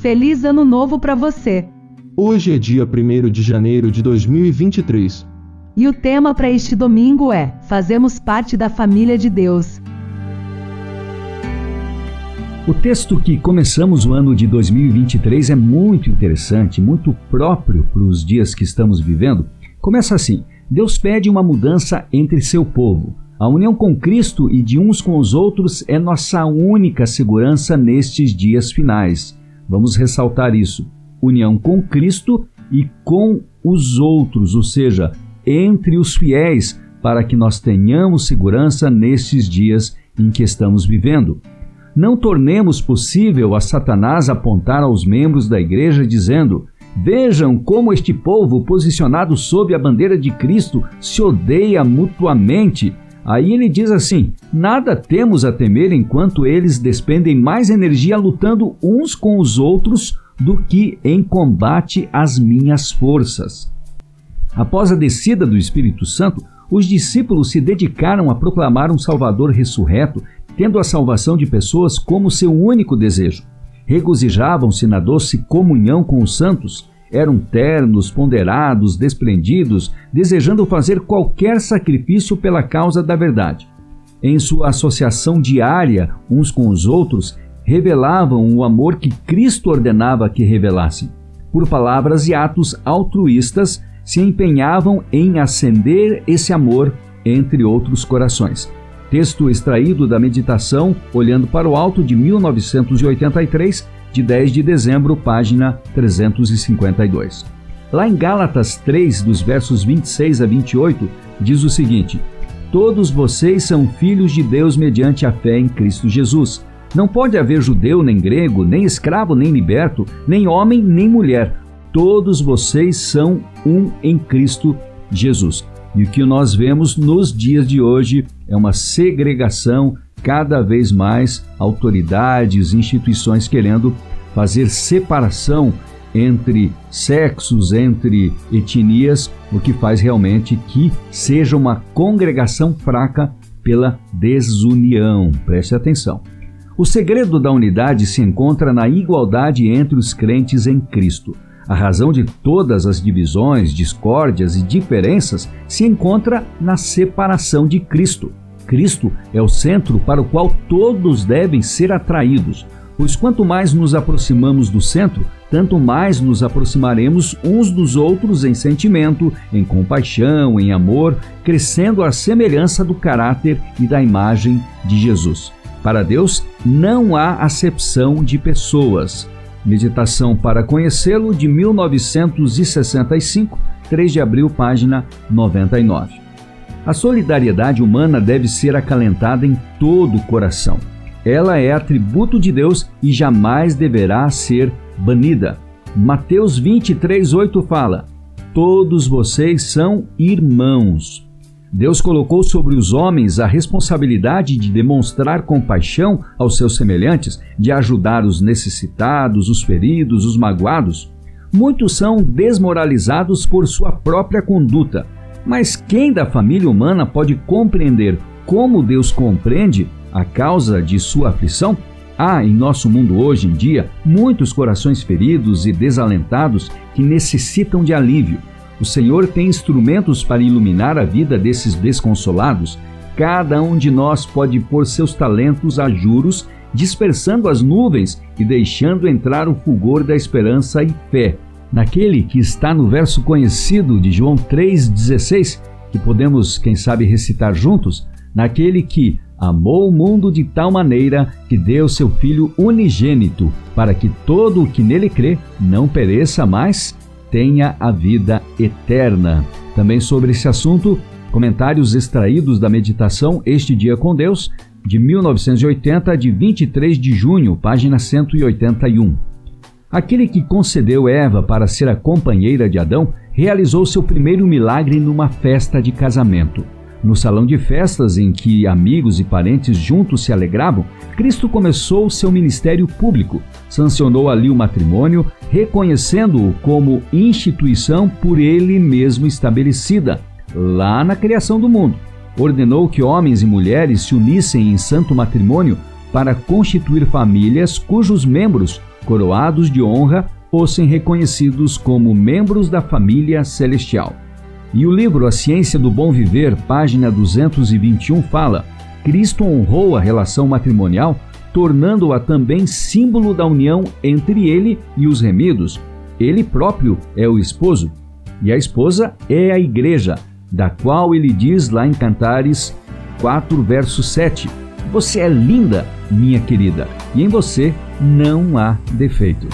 Feliz Ano Novo para você! Hoje é dia 1 de janeiro de 2023. E o tema para este domingo é: Fazemos parte da família de Deus. O texto que começamos o ano de 2023 é muito interessante, muito próprio para os dias que estamos vivendo. Começa assim: Deus pede uma mudança entre seu povo. A união com Cristo e de uns com os outros é nossa única segurança nestes dias finais. Vamos ressaltar isso. União com Cristo e com os outros, ou seja, entre os fiéis, para que nós tenhamos segurança nestes dias em que estamos vivendo. Não tornemos possível a Satanás apontar aos membros da igreja dizendo: Vejam como este povo, posicionado sob a bandeira de Cristo, se odeia mutuamente. Aí ele diz assim: Nada temos a temer enquanto eles despendem mais energia lutando uns com os outros do que em combate às minhas forças. Após a descida do Espírito Santo, os discípulos se dedicaram a proclamar um Salvador ressurreto, tendo a salvação de pessoas como seu único desejo. Regozijavam-se na doce comunhão com os santos, eram ternos, ponderados, desprendidos, desejando fazer qualquer sacrifício pela causa da verdade. Em sua associação diária uns com os outros, revelavam o amor que Cristo ordenava que revelassem. Por palavras e atos altruístas, se empenhavam em acender esse amor entre outros corações. Texto extraído da meditação Olhando para o Alto de 1983, de 10 de dezembro, página 352. Lá em Gálatas 3, dos versos 26 a 28, diz o seguinte: Todos vocês são filhos de Deus mediante a fé em Cristo Jesus. Não pode haver judeu nem grego, nem escravo nem liberto, nem homem nem mulher. Todos vocês são um em Cristo Jesus. E o que nós vemos nos dias de hoje é uma segregação cada vez mais autoridades, instituições querendo fazer separação entre sexos, entre etnias, o que faz realmente que seja uma congregação fraca pela desunião. Preste atenção. O segredo da unidade se encontra na igualdade entre os crentes em Cristo. A razão de todas as divisões, discórdias e diferenças se encontra na separação de Cristo. Cristo é o centro para o qual todos devem ser atraídos, pois quanto mais nos aproximamos do centro, tanto mais nos aproximaremos uns dos outros em sentimento, em compaixão, em amor, crescendo à semelhança do caráter e da imagem de Jesus. Para Deus não há acepção de pessoas. Meditação para conhecê-lo de 1965, 3 de abril, página 99. A solidariedade humana deve ser acalentada em todo o coração. Ela é atributo de Deus e jamais deverá ser banida. Mateus 23:8 fala: Todos vocês são irmãos. Deus colocou sobre os homens a responsabilidade de demonstrar compaixão aos seus semelhantes, de ajudar os necessitados, os feridos, os magoados. Muitos são desmoralizados por sua própria conduta mas quem da família humana pode compreender como Deus compreende a causa de sua aflição? Há em nosso mundo hoje em dia muitos corações feridos e desalentados que necessitam de alívio. O Senhor tem instrumentos para iluminar a vida desses desconsolados. Cada um de nós pode pôr seus talentos a juros, dispersando as nuvens e deixando entrar o fulgor da esperança e fé naquele que está no verso conhecido de João 3,16, que podemos, quem sabe, recitar juntos, naquele que amou o mundo de tal maneira que deu seu Filho unigênito, para que todo o que nele crê não pereça, mas tenha a vida eterna. Também sobre esse assunto, comentários extraídos da meditação Este Dia com Deus, de 1980, de 23 de junho, página 181. Aquele que concedeu Eva para ser a companheira de Adão realizou seu primeiro milagre numa festa de casamento. No salão de festas em que amigos e parentes juntos se alegravam, Cristo começou seu ministério público. Sancionou ali o matrimônio, reconhecendo-o como instituição por ele mesmo estabelecida, lá na criação do mundo. Ordenou que homens e mulheres se unissem em santo matrimônio para constituir famílias cujos membros coroados de honra, fossem reconhecidos como membros da família celestial. E o livro A Ciência do Bom Viver, página 221, fala: Cristo honrou a relação matrimonial, tornando-a também símbolo da união entre ele e os remidos. Ele próprio é o esposo, e a esposa é a igreja, da qual ele diz lá em Cantares 4, verso 7: Você é linda, minha querida, e em você não há defeito.